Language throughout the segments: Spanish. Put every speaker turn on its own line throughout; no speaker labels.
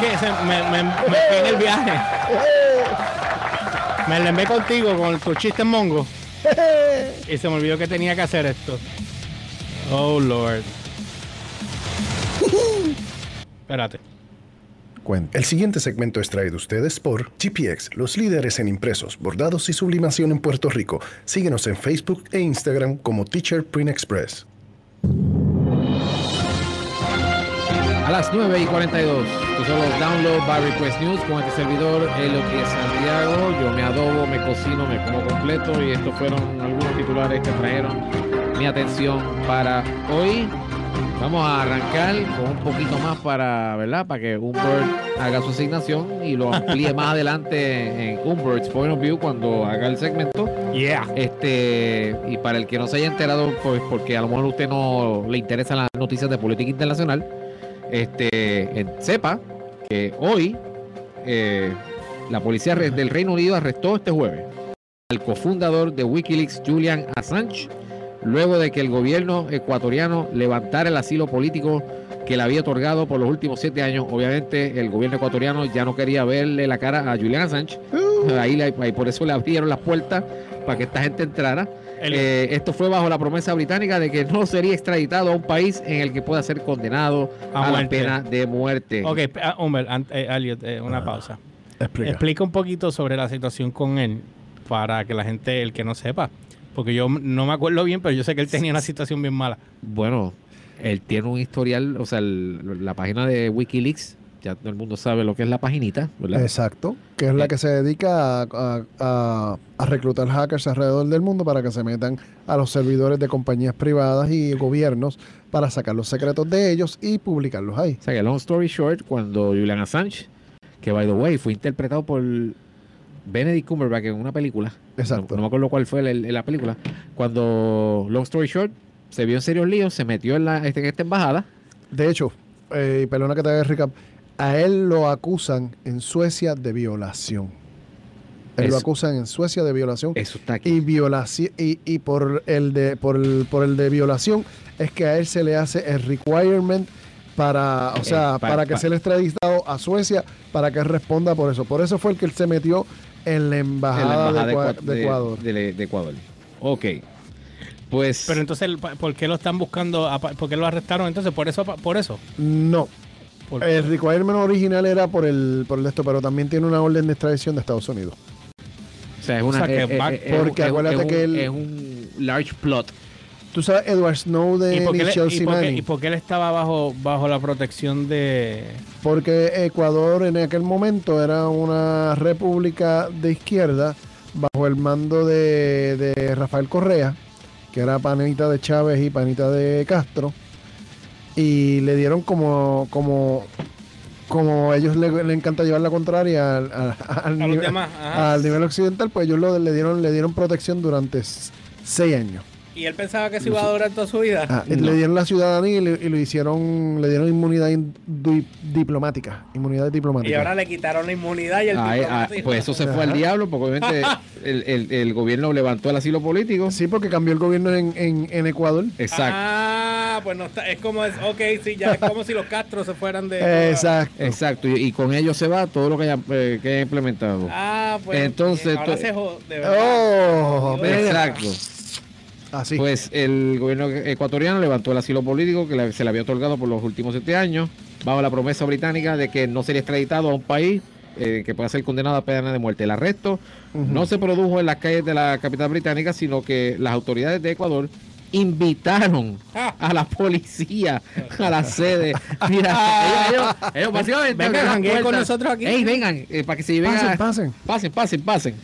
que se- me, me, en el viaje. Me enlembé contigo con tu chiste en mongo. Y se me olvidó que tenía que hacer esto. Oh, Lord. Espérate.
Cuenta. El siguiente segmento es traído ustedes por GPX, los líderes en impresos, bordados y sublimación en Puerto Rico. Síguenos en Facebook e Instagram como Teacher Print Express.
A las 9 y 42, estos son los Download by Request News con este servidor, P. Santiago. Yo me adobo, me cocino, me como completo y estos fueron algunos titulares que trajeron mi atención para hoy. Vamos a arrancar con un poquito más para, ¿verdad? Para que Humbert haga su asignación y lo amplíe más adelante en Humbert's Point of View cuando haga el segmento.
Yeah.
Este, y para el que no se haya enterado, pues porque a lo mejor a usted no le interesan las noticias de política internacional, este, sepa que hoy eh, la policía del Reino Unido arrestó este jueves al cofundador de Wikileaks, Julian Assange, luego de que el gobierno ecuatoriano levantara el asilo político que le había otorgado por los últimos siete años. Obviamente el gobierno ecuatoriano ya no quería verle la cara a Julian Assange. Ahí, le- ahí por eso le abrieron las puertas para que esta gente entrara.
El-
Eh, esto fue bajo la promesa británica de que no sería extraditado a un país en el que pueda ser condenado
A
a, la pena de muerte.
Ok, Humbert, ant- eh, Elliot, eh, una
Ah,
pausa.
Explica.
Explica un poquito sobre la situación con él para que la gente, el que no sepa. Porque yo no me acuerdo bien, pero yo sé que él tenía una situación bien mala.
Bueno, él tiene un historial, o sea, el- la página de Wikileaks, ya todo el mundo sabe lo que es la paginita, ¿verdad?
Exacto, que es la
Eh.
que se dedica a, a- a- a reclutar hackers alrededor del mundo para que se metan a los servidores de compañías privadas y gobiernos para sacar los secretos de ellos y publicarlos ahí.
O sea, que long story short, cuando Julian Assange, que by the way fue interpretado por Benedict Cumberbatch en una película,
Exacto.
no, no me acuerdo cuál fue la, la película, cuando long story short se vio en serios líos, se metió en, la, en esta embajada,
De hecho, eh, perdona que te haga recap, a él lo acusan en Suecia de violación. Él lo acusan en Suecia de violación
eso está aquí.
y violación y, y por el de por el, por el de violación es que a él se le hace el requirement para o
Eh,
sea
pa-
para que
pa-
sea extraditado a Suecia para que responda por eso por eso fue el que él se metió en la
en
embajada,
la embajada
de, Ecua-
Ecua-
de Ecuador
de- de Ecuador. Ok. Pues
Pero entonces, ¿por qué lo están buscando? ¿Por qué lo arrestaron? Entonces, por eso, por eso.
no
Por-
el requirement original era por el por el de esto pero también tiene una orden de extradición de Estados Unidos.
O sea, es una
o sea, que va-
eh, es un-
porque
es un-
acuérdate
es
que él-
es un large plot.
tú sabes Edward
¿Y
Snowden
por
y,
qué, le- y
Chelsea
por qué- y por qué él estaba bajo, bajo la protección de...
Porque Ecuador en aquel momento era una república de izquierda bajo el mando de, de Rafael Correa, que era panita de Chávez y panita de Castro, y le dieron como, como, como a ellos le, le encanta llevar la contraria al, al- al nivel,
demás. ajá.
al nivel occidental, pues ellos lo- le dieron, le dieron protección durante seis años.
Y él pensaba que se iba a durar toda su vida.
Ah,
No.
Le dieron la ciudadanía y, le, y lo hicieron, le dieron inmunidad in- di- diplomática, inmunidad diplomática.
Y ahora le quitaron la inmunidad y el
Ay, ah,
diplomático.
pues eso se fue al diablo, porque obviamente el, el- el gobierno levantó el asilo político.
Sí, porque cambió el gobierno en, en, en Ecuador.
Exacto.
Ah, pues no está, es como es, ok, sí, ya es como si los Castro se fueran de...
Exacto.
Exacto, y, y con ello se va todo lo que haya, eh, que haya implementado.
Ah, pues
Entonces,
ahora
to-
se jode.
Oh.
Exacto.
Así.
Pues el gobierno ecuatoriano levantó el asilo político que se le había otorgado por los últimos siete años, bajo la promesa británica de que no sería extraditado a un país eh, que pueda ser condenado a pena de muerte. El arresto no se produjo en las calles de la capital británica, sino que las autoridades de Ecuador invitaron
Ah.
a la policía a la sede. Mira, ellos, ellos- ellos básicamente
Vengan, con nosotros aquí.
Ey, vengan, eh, para que se lleven
pasen, pasen.
Pasen, pasen, pasen.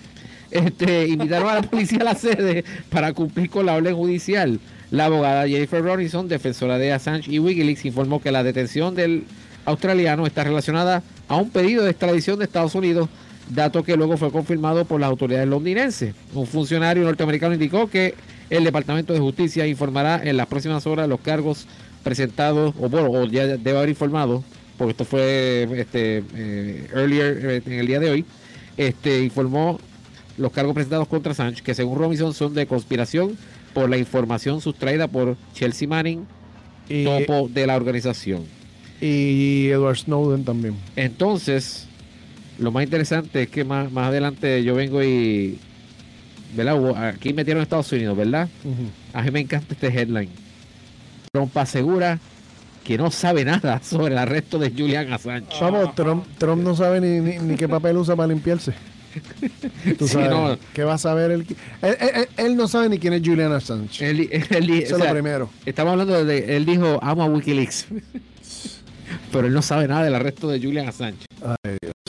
Este, invitaron a la policía a la sede para cumplir con la orden judicial. La abogada Jennifer Robinson, defensora de Assange y Wikileaks, informó que la detención del australiano está relacionada a un pedido de extradición de Estados Unidos, dato que luego fue confirmado por las autoridades londinenses. Un funcionario norteamericano indicó que el Departamento de Justicia informará en las próximas horas los cargos presentados, o bueno, o ya debe haber informado, porque esto fue este, eh, earlier eh, en el día de hoy, este, informó los cargos presentados contra Sánchez, que según Robinson son de conspiración por la información sustraída por Chelsea Manning,
Y,
topo de la organización.
Y Edward Snowden también.
Entonces, lo más interesante es que más, más adelante yo vengo y. ¿Verdad? Aquí metieron Estados Unidos, ¿verdad? A mí me encanta este headline. Trump asegura que no sabe nada sobre el arresto de Julian Assange.
Vamos, Trump, Trump no sabe ni, ni, ni qué papel usa para limpiarse. Tú
Sí,
sabes,
no.
¿Qué va a saber él? Él, él- él- él no sabe ni quién es Julian Assange.
Él,
Eso
o
es lo primero.
Estamos hablando de. Él dijo, amo a Wikileaks. Pero él no sabe nada del arresto de Julian Assange.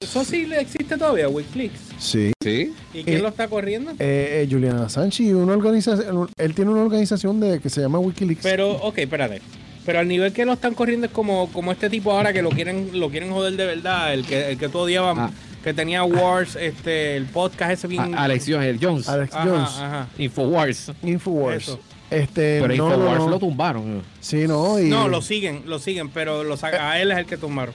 Eso sí le existe todavía, Wikileaks.
Sí.
¿Sí?
¿Y quién
Eh,
lo está corriendo?
Eh, eh, Julian Assange y una organización, él tiene una organización de que se llama Wikileaks.
Pero, ok, espérate. Pero al nivel que lo están corriendo es como, como este tipo ahora que lo quieren, lo quieren joder de verdad, el que, el que tú odiabas,
Ah.
que tenía Wars, este, el podcast ese bien.
A- Alex Jones, Jones.
Alex
Ajá,
Jones,
ajá.
Infowars.
Infowars.
Eso.
Este,
Pero
no,
Infowars
no.
lo tumbaron.
Sí, no, y,
No, lo siguen, lo siguen, pero lo saca, a él es el que tomaron.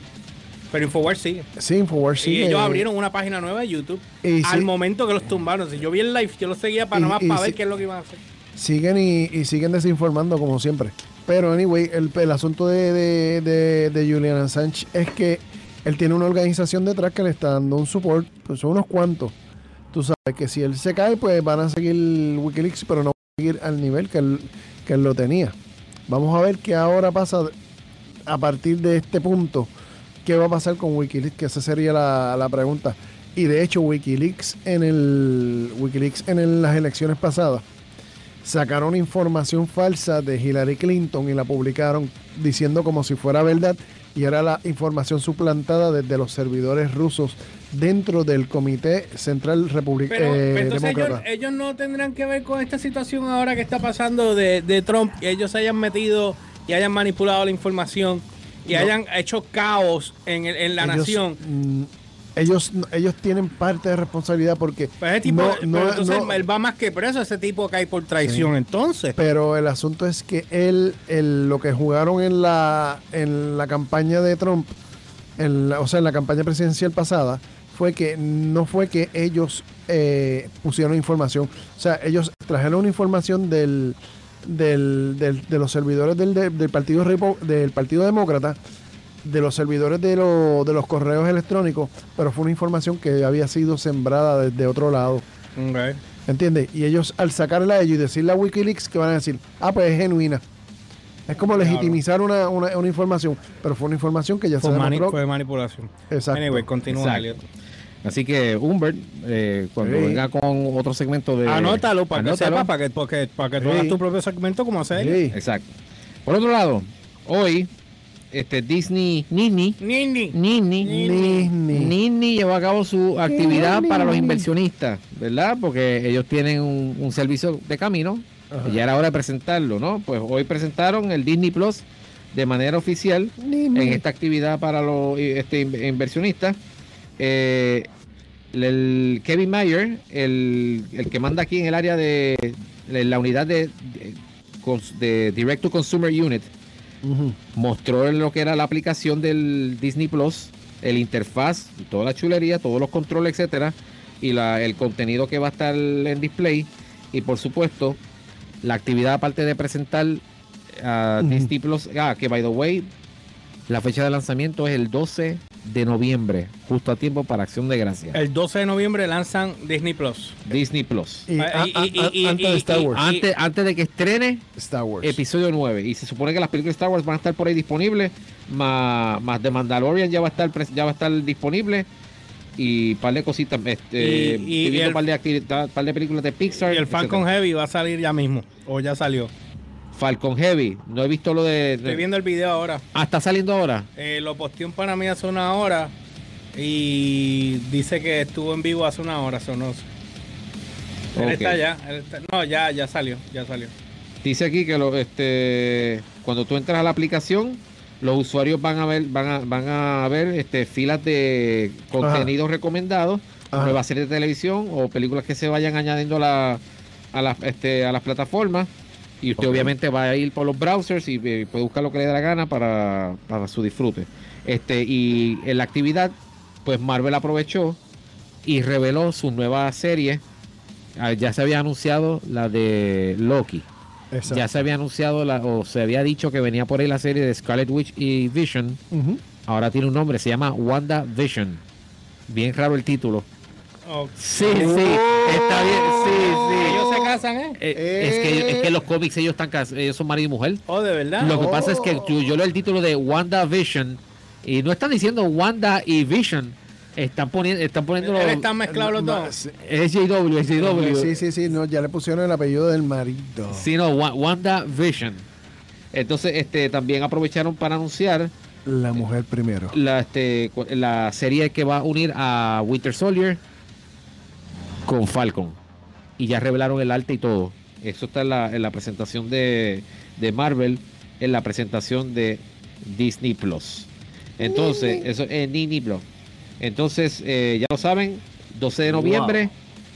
Pero Infowars sigue.
Sí, Infowars sí.
y ellos abrieron una página nueva de YouTube
y
al
sí.
momento que los tumbaron. Si yo vi el live, yo lo seguía para
Y-
nada más
y
para ver qué es lo que iban a hacer.
siguen y, y siguen desinformando como siempre. Pero anyway, el, el asunto de, de, de- de Julian Assange es que él tiene una organización detrás que le está dando un support, pues son unos cuantos. Tú sabes que si él se cae, pues van a seguir Wikileaks, pero no van a seguir al nivel que él, que él lo tenía. Vamos a ver qué ahora pasa a partir de este punto. ¿Qué va a pasar con Wikileaks? Que esa sería la, la pregunta. Y de hecho, Wikileaks en el Wikileaks en el- las elecciones pasadas sacaron información falsa de Hillary Clinton y la publicaron diciendo como si fuera verdad y era la información suplantada desde los servidores rusos dentro del Comité Central Republicano
pero entonces ellos, no tendrán que ver con esta situación ahora que está pasando de, de Trump y ellos se hayan metido y hayan manipulado la información y
No.
hayan hecho caos en, el- en la
Ellos,
nación.
mm, ellos, ellos tienen parte de responsabilidad porque
ese tipo,
no-
pero
no-
entonces él va más que preso, ese tipo cae por traición entonces.
Pero el asunto es que él, el- lo que jugaron en la, en la campaña de Trump, en la- o sea, en la campaña presidencial pasada, fue que no fue que ellos eh, pusieron información. O sea, ellos trajeron una información del, del, del- de los servidores del, del- partido Repo- del Partido Demócrata, de los servidores de, lo- de los correos electrónicos, pero fue una información que había sido sembrada desde otro lado.
Ok.
¿Entiendes? Y ellos al sacarla a ellos y decirle a Wikileaks que van a decir, ah, pues es genuina. Es como
Claro.
legitimizar una, una, una información, pero fue una información que ya
Fue,
se
mani-
demostró.
fue manipulación.
Exacto.
Anyway, continúa,
Exacto. Así que, Humbert, eh, cuando
Sí.
venga con otro segmento de.
Anótalo para que
Anótalo.
sepas, para que, porque, para que tú
Sí.
hagas tu propio segmento como hacer.
Sí.
Exacto. Por otro lado, hoy, este Disney Nini,
Nini.
Nini,
Disney.
Nini llevó a cabo su actividad
Nini.
para los inversionistas, ¿verdad? Porque ellos tienen un, un servicio de camino
Ajá.
y ya era hora de presentarlo, ¿no? Pues hoy presentaron el Disney Plus de manera oficial en esta actividad para los este, in- inversionistas. Eh, el Kevin Mayer, el, el que manda aquí en el área de, de la unidad de, de, cons- de Direct to Consumer Unit, mostró lo que era la aplicación del Disney Plus, el interfaz, toda la chulería, todos los controles, etcétera, y la- el contenido que va a estar en display, y por supuesto, la actividad aparte de presentar a
Ujú.
Disney Plus, ah, que by the way, la fecha de lanzamiento es el 12 de noviembre, justo a tiempo para Acción de Gracias.
El 12 de noviembre lanzan Disney Plus.
Disney Plus.
Y, a-
y-
a-
y-
a-
y-
antes de
y-
Star
y-
Wars.
Antes, antes de que estrene
Star Wars.
episodio 9 y se supone que las películas de Star Wars van a estar por ahí disponibles más, más de Mandalorian ya va a estar ya va a estar disponible y par de cositas este
Y- y-
estoy viendo
y el-
par de actividad- par de películas de Pixar
Y el Falcon
etcétera.
Heavy va a salir ya mismo. O ya salió.
Falcon Heavy no he visto lo de,
Estoy viendo el video ahora.
ah está saliendo ahora
Eh, lo posteó en Panamá hace una hora. Y dice que estuvo en vivo hace una hora. So no sé. Él está ya. él está- no, ya, ya salió. Ya salió.
dice aquí que lo, este cuando tú entras a la aplicación los usuarios van a ver van a, van a ver este filas de contenidos recomendados nuevas series de televisión o películas que se vayan añadiendo a, la- a, las, este, a las plataformas. Y usted obviamente va a ir por los browsers y eh, puede buscar lo que le dé la gana para, para su disfrute. Este, y en la actividad, pues Marvel aprovechó y reveló su nueva serie. Ah, Ya se había anunciado la de Loki.
Exacto.
Ya se había anunciado la- o se había dicho que venía por ahí la serie de Scarlet Witch y Vision. Ahora tiene un nombre, se llama Wanda Vision. Bien raro el título.
Oh,
Sí, sí, está bien, sí,
Ellos
sí.
se casan, ¿eh?
Eh, es, que, es que los cómics ellos están ellos son marido y mujer.
Oh, de verdad.
Lo que pasa es que
Oh.
yo, yo leo el título de Wanda Vision y no están diciendo Wanda y Vision. Están poniendo, están poniendo
están mezclados los dos.
sí,
es JW, es JW.
Sí, sí, sí, no, ya le pusieron el apellido del marido.
Sí, no, Wa- Wanda Vision. Entonces, este, también aprovecharon para anunciar
La mujer primero.
la, este, la serie que va a unir a Winter Soldier con Falcon. Y ya revelaron el arte y todo. Eso está en la, en la presentación de, de Marvel, en la presentación de Disney Plus. Entonces, eso es Disney Plus. Entonces, eh, ya lo saben, 12 de noviembre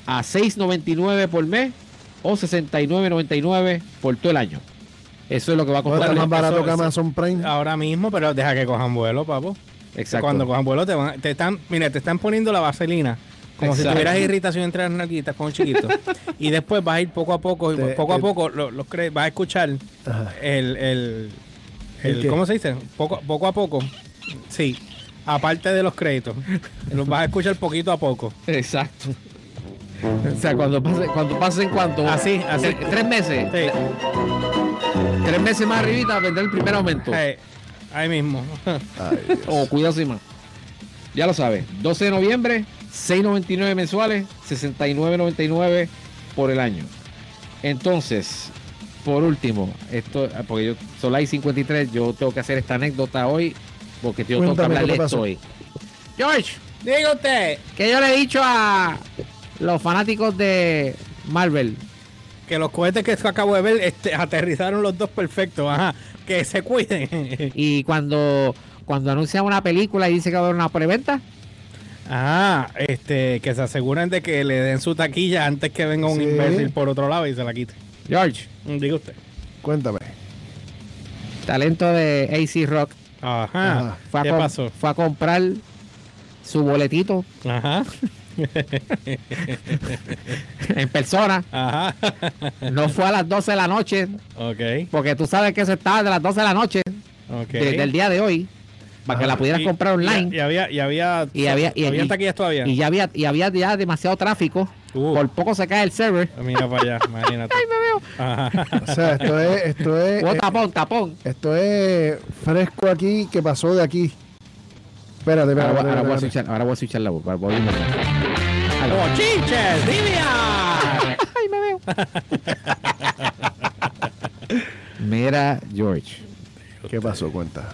a 6.99 por mes o 69.99 por todo el año. Eso es lo que va a
No está
costar.
más barato
eso-
que Amazon Prime.
Ahora mismo, pero deja que cojan vuelo, papo.
Exacto.
Cuando cojan vuelo te van, te están, mira, te están poniendo la vaselina. Como si tuvieras irritación entre las nalguitas con un chiquito. y después vas a ir poco a poco, y poco a poco lo- los cre- vas a escuchar el, el,
¿El?
¿cómo se dice? Poco, poco a poco. Sí. Aparte de los créditos. los vas a escuchar poquito a poco.
Exacto. O sea, cuando pase, cuando pasen cuánto?
Así, así.
Tre- Tres meses.
Sí.
Tres meses más arribita vendrá el primer aumento.
Eh, ahí mismo.
O cuidado sin más. Ya lo sabes. 12 de noviembre, 6.99 mensuales, 69.99 por el año. Entonces, por último, esto, porque yo son las 53, yo tengo que hacer esta anécdota hoy, porque yo tengo que hablarle
¿qué
esto hoy. George,
Diga usted
que yo le he dicho a los fanáticos de Marvel
que los cohetes que acabo de ver este, aterrizaron los dos perfectos. Ajá. Que se cuiden.
y cuando cuando anuncian una película y dice que va a haber una preventa,
Ah, este, que se aseguren de que le den su taquilla antes que venga un
Sí.
imbécil por otro lado y se la quite.
George,
Diga usted.
Cuéntame.
talento de AC Rock,
Ajá.
Ajá.
fue a,
¿Qué pasó?
fue a comprar su boletito
Ajá.
en persona.
Ajá.
No fue a las 12 de la noche,
ok.
porque tú sabes que eso estaba de las 12 de la noche
Ok.
de- del día de hoy, para que la pudieras
Y-
comprar online.
Y, y había, y había,
Y había- y- y-
taquillas todavía.
Y ya había, y había ya demasiado tráfico.
Uh.
Por poco se cae el server.
Mira para allá, imagínate.
Ay, me veo.
Ajá.
O sea, esto es, esto es,
Oh,
eh,
tapón, tapón.
esto es fresco aquí que pasó de aquí. Espérate,
Ahora,
espérate,
voy- ahora voy a
espérate,
switchar, ahora voy a switchar la voz. voy a-
¡Bochinches! ¡Livia!
Ay, me veo. Mira, George,
¿Qué pasó? Cuenta.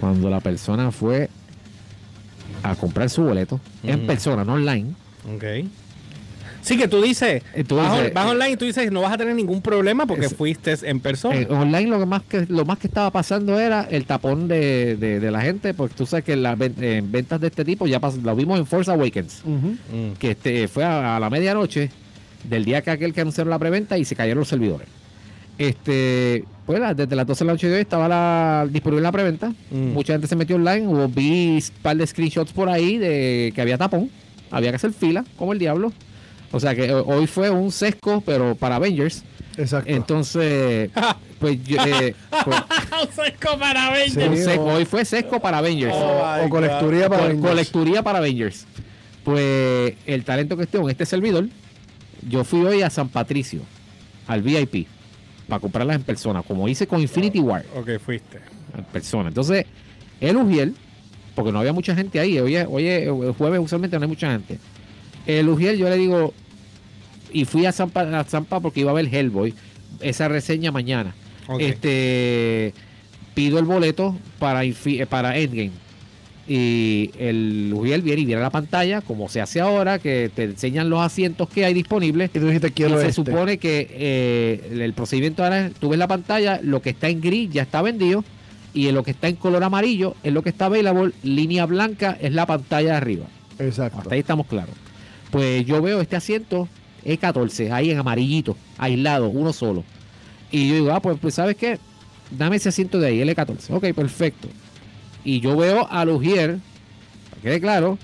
Cuando la persona fue a comprar su boleto en persona, no online.
Ok. Sí, que tú dices,
Eh, tú
vas,
dices,
vas
eh,
online y tú dices, no vas a tener ningún problema porque
Es-
fuiste en persona.
Eh, online lo que más que lo más que estaba pasando era el tapón de, de- de la gente, porque tú sabes que las en ventas de este tipo ya pas- lo vimos en Force Awakens, que este fue a, a la medianoche del día que aquel que anunciaron la preventa y se cayeron los servidores. Este, pues desde las 12 de la noche de hoy estaba la, disponible la preventa.
Mm.
Mucha gente se metió online, hubo vi un par de screenshots por ahí de que había tapón, había que hacer fila, como el diablo. O sea que eh, hoy fue un sesco, pero para Avengers.
Exacto.
Entonces, pues yo, eh, pues,
para
Sí.
un sesco.
o-
hoy fue sesco para Avengers.
Oh, my
o colecturía para Avengers.
colecturía para Avengers. Pues el talento que estoy en este servidor, yo fui hoy a San Patricio, al VIP, para comprarlas en persona, como hice con Infinity War,
Ok, fuiste.
en persona. Entonces, el Ujiel, porque no había mucha gente ahí, hoy es- el jueves usualmente no hay mucha gente. El Ujiel, yo le digo, y fui a Zampa, a Zampa porque iba a ver Hellboy, esa reseña mañana.
Ok.
Este pido el boleto para, eh, para Endgame. Y el Uriel viene y viene a la pantalla, como se hace ahora, que te enseñan los asientos que hay disponibles.
Y tú dijiste,
Y
quiero
se
este.
supone que eh, el, procedimiento ahora es, tú ves la pantalla, lo que está en gris ya está vendido, y en lo que está en color amarillo es lo que está available, línea blanca es la pantalla de arriba.
Exacto.
Hasta ahí estamos claros. Pues yo veo este asiento E14, ahí en amarillito, aislado, uno solo. Y yo digo, ah, pues, pues ¿sabes qué? Dame ese asiento de ahí, el E14. Ok, perfecto. Y yo veo a Lugier, para que quede claro,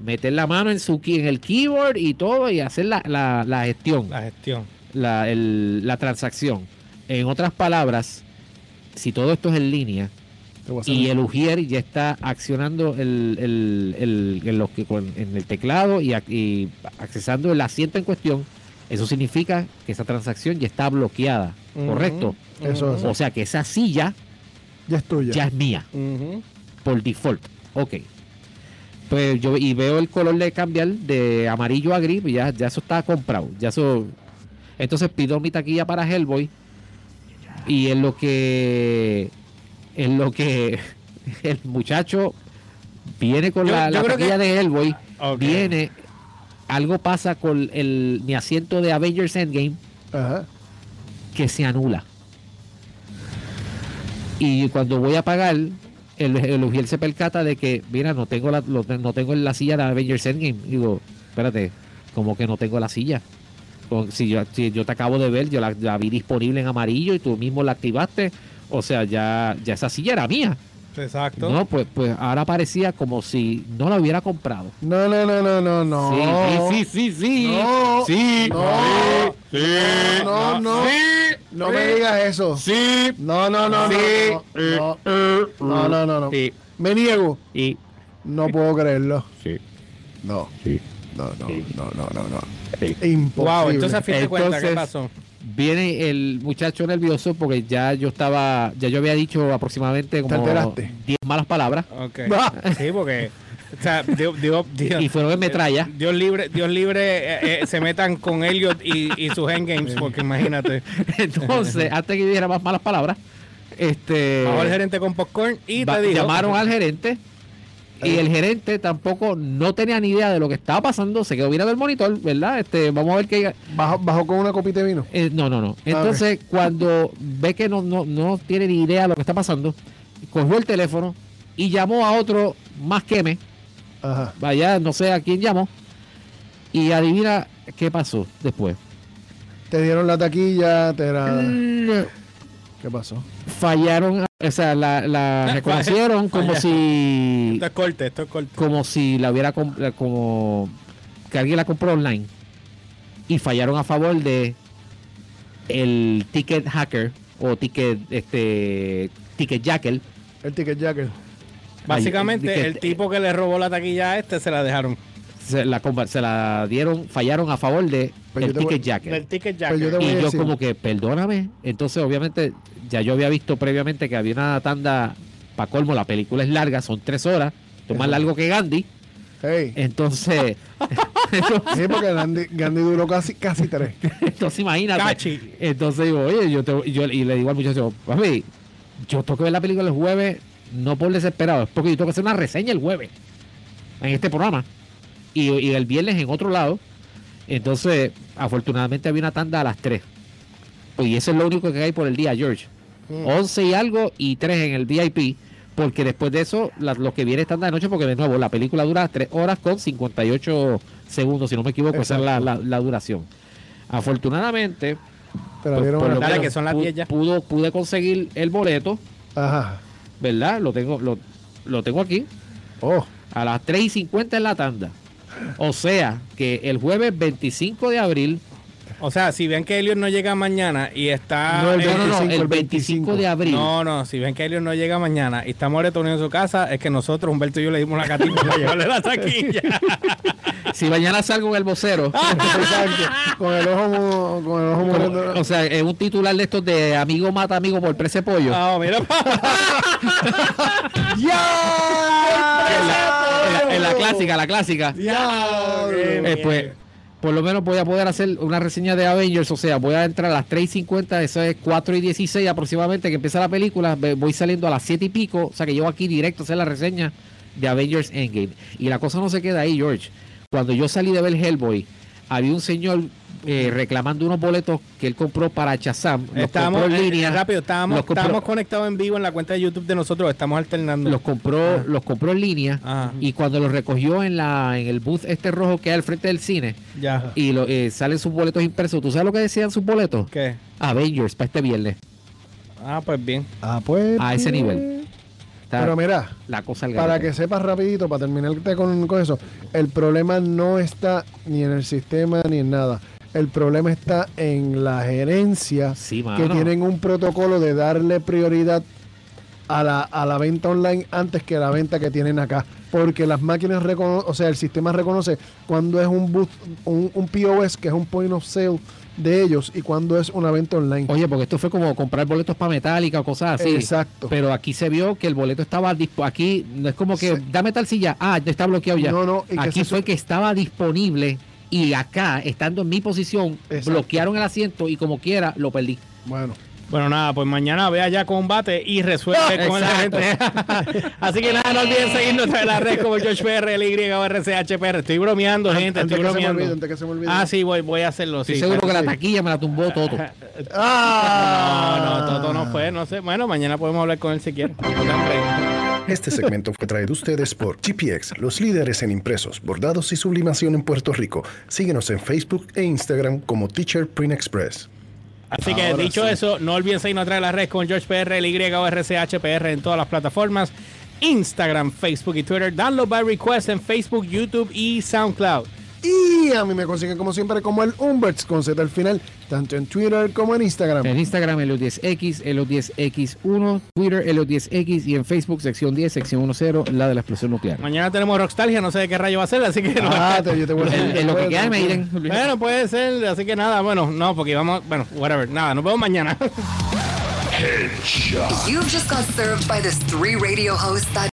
meter la mano en, su, en el keyboard y todo y hacer la, la- la gestión,
La gestión.
la, el- la transacción. En otras palabras, si todo esto es en línea y el Ujier ya está accionando el, el- el- en, los que, con- en el teclado y, y accesando el asiento en cuestión, eso significa que esa transacción ya está bloqueada. ¿correcto?
Eso es.
O sea que esa silla
Ya es tuya.
ya es mía
Ujú.
Por default. Ok. Pues yo y veo el color de cambiar de amarillo a gris, y ya, ya eso está comprado. Ya eso. Entonces pido mi taquilla para Hellboy. Y en lo que. En lo que el muchacho viene con
Yo-
la,
yo
la
creo
taquilla
que-
de Hellboy. Viene. Algo pasa con el, mi asiento de Avengers Endgame
Ajá.
que se anula. Y cuando voy a pagar, el, el Ujiel se percata de que, mira, no tengo la, lo- no tengo la silla de Avengers Endgame. Digo, espérate, como que no tengo la silla? Si yo, si yo te acabo de ver, yo la, la vi disponible en amarillo y tú mismo la activaste. O sea, ya, ya esa silla era mía.
Exacto.
No, pues, pues ahora parecía como si no la hubiera comprado.
No, no, no, no, no, no.
Sí, sí, sí, sí, sí.
No.
Sí.
No.
Sí.
No, no.
Sí.
No me digas eso.
Sí.
No, no, no, no.
Sí.
No, no, no, no, no.
Sí.
Me niego.
Y,
No puedo creerlo.
sí.
No.
Sí.
No, no, no, no, no, no.
Sí.
Imposible.
Wow, entonces a fin de cuentas, ¿qué pasó?
Viene el muchacho nervioso porque ya yo estaba, ya yo había dicho aproximadamente como
enteraste?
10 malas palabras
Ok.
Ah.
Sí, porque. O sea, Dios, Dios, Dios,
y fueron en metralla.
Dios libre, Dios libre eh, eh, se metan con Elliot y, y sus endgames, porque imagínate.
Entonces, antes que yo dijera más malas palabras, este
Bajó el gerente con popcorn y
va-
te dijo.
llamaron al gerente y el gerente tampoco no tenía ni idea de lo que estaba pasando, se quedó mirando el monitor, ¿verdad? Este, vamos a ver qué
Bajo, bajo con una copita de vino.
Eh, no, no, no. Entonces, cuando ve que no, no, no tiene ni idea de lo que está pasando, cogió el teléfono y llamó a otro más que me.
Ajá.
Vaya, no sé a quién llamó. Y adivina qué pasó después.
Te dieron la taquilla, te era...
Mm,
¿Qué pasó?
Fallaron, o sea, la, la reconocieron como si
Esto es corte, esto es corte.
como si la hubiera como que alguien la compró online y fallaron a favor de el ticket hacker o ticket este ticket jacker
El ticket jacket.
Básicamente,
Ay, que-
el tipo que le robó la taquilla a este se la dejaron.
se la, se la dieron fallaron a favor de
Pero
el
voy-
ticket jacker
Del ticket
yo voy
y yo
decir.
como que perdóname entonces obviamente ya yo había visto previamente que había una tanda para colmo la película es larga son tres horas es más largo que Gandhi
Hey.
entonces
Sí, porque Gandhi, Gandhi duró casi, casi tres.
entonces imagínate
Cachi.
Entonces digo, oye, yo, te- yo- y le digo al muchacho, papi, yo tengo que ver la película el jueves, no por desesperado, es porque yo tengo que hacer una reseña el jueves en este programa y, y el viernes en otro lado. Entonces, afortunadamente había una tanda a las 3. Y eso es lo único que hay por el día, George.
Mm.
11 y algo y 3 en el VIP. Porque después de eso, la- lo que viene es tanda de noche, porque de nuevo, la película dura 3 horas con 58 segundos, si no me equivoco, esa es la, la- la duración. Afortunadamente,
Te la
pues,
Dale, que son las
pu-
10 ya.
Pudo, pude conseguir el boleto,
Ajá.
¿Verdad? Lo tengo, lo, lo tengo aquí.
Oh.
A las 3 y 50 en la tanda. O sea, que el jueves 25 de abril,
O sea, si ven que Elliot no llega mañana y está.
No, el
eh,
no, no, no,
25,
el
el
25 de abril.
No, no, si ven que Elliot no llega mañana y está Moretón en su casa, es que nosotros, Humberto y yo, le dimos la catita para llevarle la taquilla.
Si mañana salgo en el vocero.
Con el ojo, con el ojo moreno.
o sea, es un titular de estos de amigo mata amigo por precio de pollo.
Ah, mira.
en, la, en la- en la clásica, la clásica.
Diablo.
Eh, pues, por lo menos voy a poder hacer una reseña de Avengers. O sea, voy a entrar a las 3 y 50, eso es 4 y 16 aproximadamente que empieza la película. Voy saliendo a las 7 y pico. O sea, que llevo aquí directo a hacer la reseña de Avengers Endgame. Y la cosa no se queda ahí, George. Cuando yo salí de ver Hellboy, había un señor eh, reclamando unos boletos que él compró para Chazam. Los
Estábamos,
compró en
eh,
línea.
rápido, estábamos,
los compró-
estábamos conectados en vivo en la cuenta de YouTube de nosotros, estamos alternando.
los compró, los compró en línea.
Ajá.
Y cuando los recogió en la en el booth este rojo que hay al frente del cine,
Ya.
y lo, eh, salen sus boletos impresos. ¿Tú sabes lo que decían sus boletos?
¿Qué?
Avengers para este viernes.
Ah, pues bien.
Ah, pues.
A ese nivel. Está
Pero mira,
la cosa
para
garete.
que sepas rapidito, para terminarte con, con eso, el problema no está ni en el sistema ni en nada. El problema está en la gerencia
Sí,
que tienen un protocolo de darle prioridad a la, a la venta online antes que la venta que tienen acá. Porque las máquinas reconocen, o sea, el sistema reconoce cuando es un booth, un, un POS, que es un point of sale de ellos, y cuando es una venta online.
Oye, porque esto fue como comprar boletos para Metallica o cosas así.
Exacto.
Pero aquí se vio que el boleto estaba aquí, no es como que
Sí.
dame tal silla, ah, ya está bloqueado ya.
No, no, y
aquí fue que estaba disponible y acá, estando en mi posición,
Exacto.
bloquearon el asiento y como quiera lo perdí.
Bueno,
Bueno, nada, pues mañana ve allá combate y resuelve con la
Exacto.
gente. Así que nada, no olviden seguirnos en las redes como George PR, LY o RCHPR. Estoy bromeando, gente,
antes
estoy
que se me
bromeando.
olvide, antes que se me olvide.
Ah, sí, voy, voy a hacerlo.
Estoy
sí,
seguro que la taquilla me la tumbó todo.
¡Ah!
No, no, Toto no fue, no sé. Bueno, mañana podemos hablar con él si quiere.
Este segmento fue traído a ustedes por GPX, los líderes en impresos, bordados y sublimación en Puerto Rico. Síguenos en Facebook e Instagram como Teacher Print Express.
Así que
Ahora
dicho
sí.
eso, no olviden seguirnos atrás de las redes con George PR, LY o RCHPR en todas las plataformas. Instagram, Facebook y Twitter. Download by request en Facebook, YouTube y SoundCloud.
Y a mí me consiguen como siempre como el Umberts con Z al final, tanto en Twitter como en Instagram.
En Instagram, Elio10X, Elio10X1, Twitter, Elio10X y en Facebook, sección 10, sección 10, la de la explosión nuclear.
Mañana tenemos Rockstalgia, no sé de qué rayo va a ser, así que no.
Ah, te, yo te voy a
En, en lo que queda de Maiden.
Bueno, puede ser, así que nada, bueno, no, porque vamos, bueno, whatever, nada, nos vemos mañana.
You've just got served by this three radio hosts that